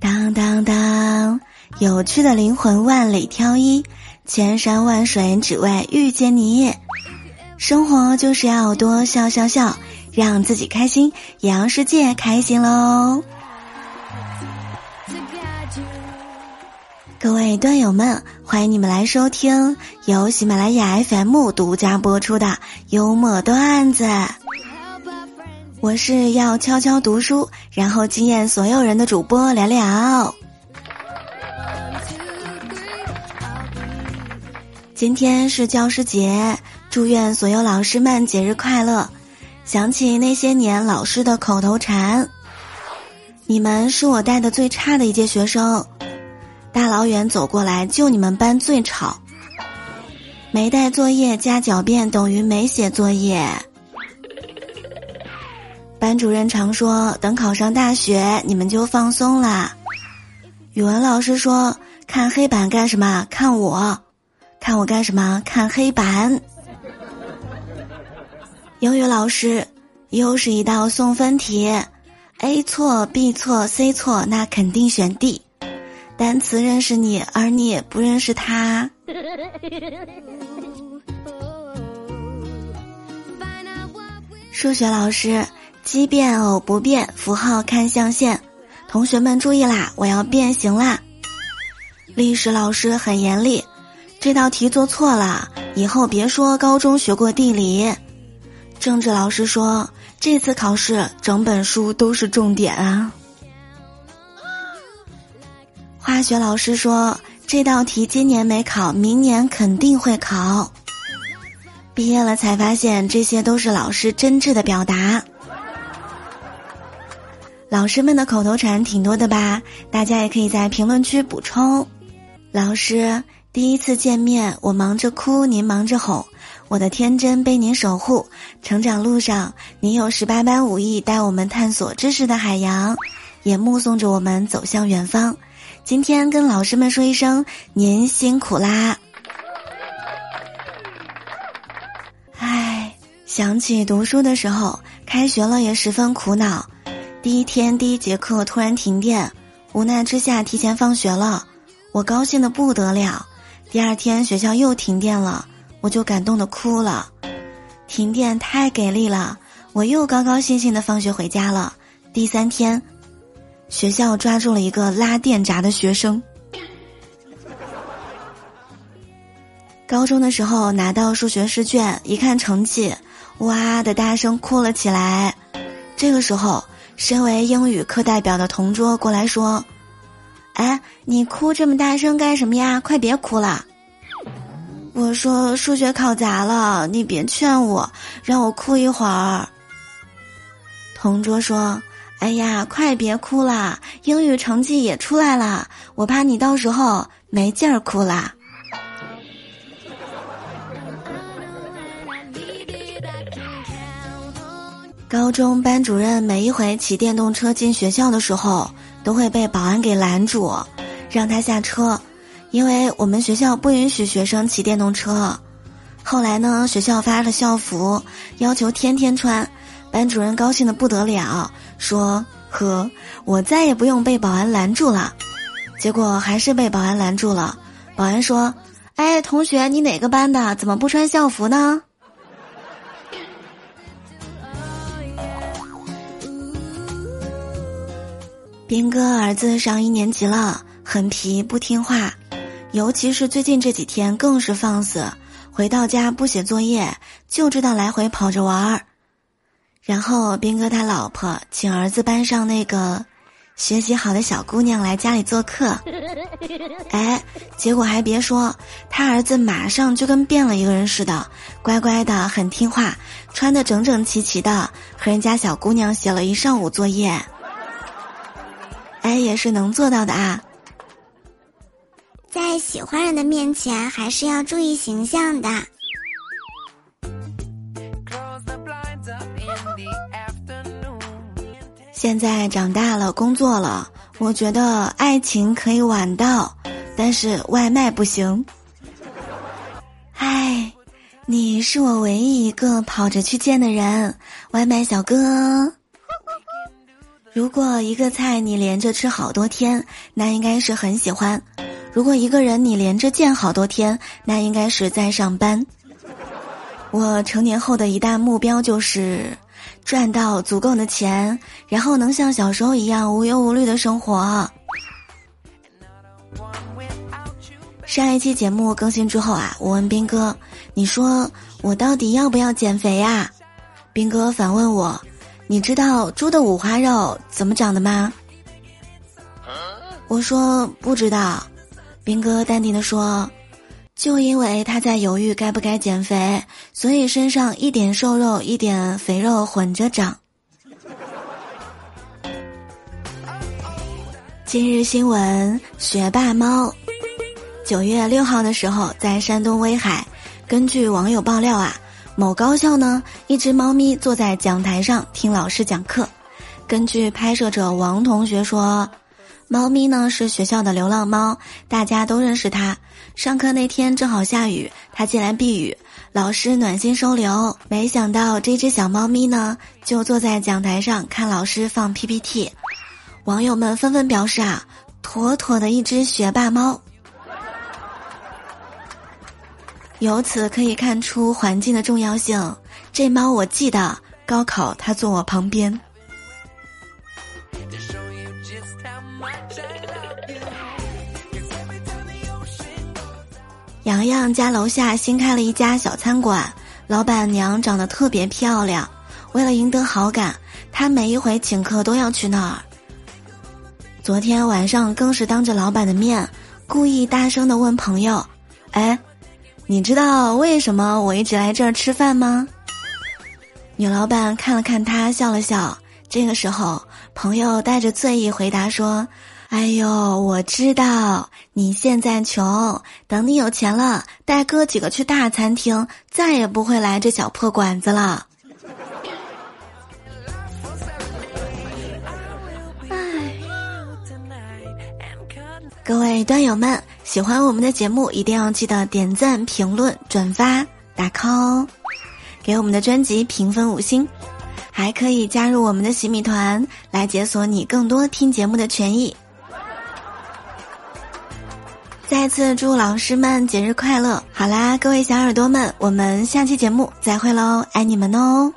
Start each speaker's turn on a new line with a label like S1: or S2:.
S1: 当当当，有趣的灵魂万里挑一，千山万水只为遇见你。生活就是要多笑笑笑，让自己开心，也让世界开心喽。各位段友们，欢迎你们来收听由喜马拉雅 FM 独家播出的幽默段子。我是要悄悄读书，然后惊艳所有人的主播聊聊。今天是教师节，祝愿所有老师们节日快乐。想起那些年老师的口头禅，你们是我带的最差的一届学生。大老远走过来，就你们班最吵。没带作业加狡辩等于没写作业。班主任常说，等考上大学，你们就放松啦。语文老师说，看黑板干什么？看我，看我干什么？看黑板。英语老师，又是一道送分题，A 错，B 错，C 错，那肯定选 D。单词认识你，而你不认识他。数学老师，奇变偶不变，符号看象限。同学们注意啦，我要变形啦。历史老师很严厉，这道题做错了，以后别说高中学过地理。政治老师说，这次考试整本书都是重点啊。化学老师说：“这道题今年没考，明年肯定会考。”毕业了才发现，这些都是老师真挚的表达。老师们的口头禅挺多的吧？大家也可以在评论区补充。老师，第一次见面，我忙着哭，您忙着哄，我的天真被您守护。成长路上，您有十八般武艺，带我们探索知识的海洋，也目送着我们走向远方。今天跟老师们说一声，您辛苦啦！唉，想起读书的时候，开学了也十分苦恼。第一天第一节课突然停电，无奈之下提前放学了，我高兴的不得了。第二天学校又停电了，我就感动的哭了。停电太给力了，我又高高兴兴的放学回家了。第三天。学校抓住了一个拉电闸的学生。高中的时候拿到数学试卷，一看成绩，哇的大声哭了起来。这个时候，身为英语课代表的同桌过来说：“哎，你哭这么大声干什么呀？快别哭了。”我说：“数学考砸了，你别劝我，让我哭一会儿。”同桌说。哎呀，快别哭啦！英语成绩也出来了，我怕你到时候没劲儿哭啦。高中班主任每一回骑电动车进学校的时候，都会被保安给拦住，让他下车，因为我们学校不允许学生骑电动车。后来呢，学校发了校服，要求天天穿。班主任高兴的不得了，说：“呵，我再也不用被保安拦住了。”结果还是被保安拦住了。保安说：“哎，同学，你哪个班的？怎么不穿校服呢？”斌哥儿子上一年级了，很皮，不听话，尤其是最近这几天更是放肆，回到家不写作业，就知道来回跑着玩儿。然后斌哥他老婆请儿子班上那个学习好的小姑娘来家里做客，哎，结果还别说，他儿子马上就跟变了一个人似的，乖乖的很听话，穿的整整齐齐的，和人家小姑娘写了一上午作业。哎，也是能做到的啊，
S2: 在喜欢人的面前还是要注意形象的。
S1: 现在长大了，工作了，我觉得爱情可以晚到，但是外卖不行。唉，你是我唯一一个跑着去见的人，外卖小哥。如果一个菜你连着吃好多天，那应该是很喜欢；如果一个人你连着见好多天，那应该是在上班。我成年后的一大目标就是赚到足够的钱，然后能像小时候一样无忧无虑的生活。上一期节目更新之后啊，我问斌哥：“你说我到底要不要减肥呀？”斌哥反问我。你知道猪的五花肉怎么长的吗？我说不知道。兵哥淡定的说：“就因为他在犹豫该不该减肥，所以身上一点瘦肉一点肥肉混着长。”今日新闻：学霸猫。九月六号的时候，在山东威海，根据网友爆料啊。某高校呢，一只猫咪坐在讲台上听老师讲课。根据拍摄者王同学说，猫咪呢是学校的流浪猫，大家都认识它。上课那天正好下雨，它进来避雨，老师暖心收留。没想到这只小猫咪呢，就坐在讲台上看老师放 PPT。网友们纷纷表示啊，妥妥的一只学霸猫。由此可以看出环境的重要性。这猫我记得，高考它坐我旁边。洋洋家楼下新开了一家小餐馆，老板娘长得特别漂亮。为了赢得好感，他每一回请客都要去那儿。昨天晚上更是当着老板的面，故意大声的问朋友：“哎。”你知道为什么我一直来这儿吃饭吗？女老板看了看他，笑了笑。这个时候，朋友带着醉意回答说：“哎呦，我知道你现在穷，等你有钱了，带哥几个去大餐厅，再也不会来这小破馆子了。”各位端友们，喜欢我们的节目，一定要记得点赞、评论、转发、打 call，给我们的专辑评分五星，还可以加入我们的洗米团，来解锁你更多听节目的权益。再次祝老师们节日快乐！好啦，各位小耳朵们，我们下期节目再会喽，爱你们哦！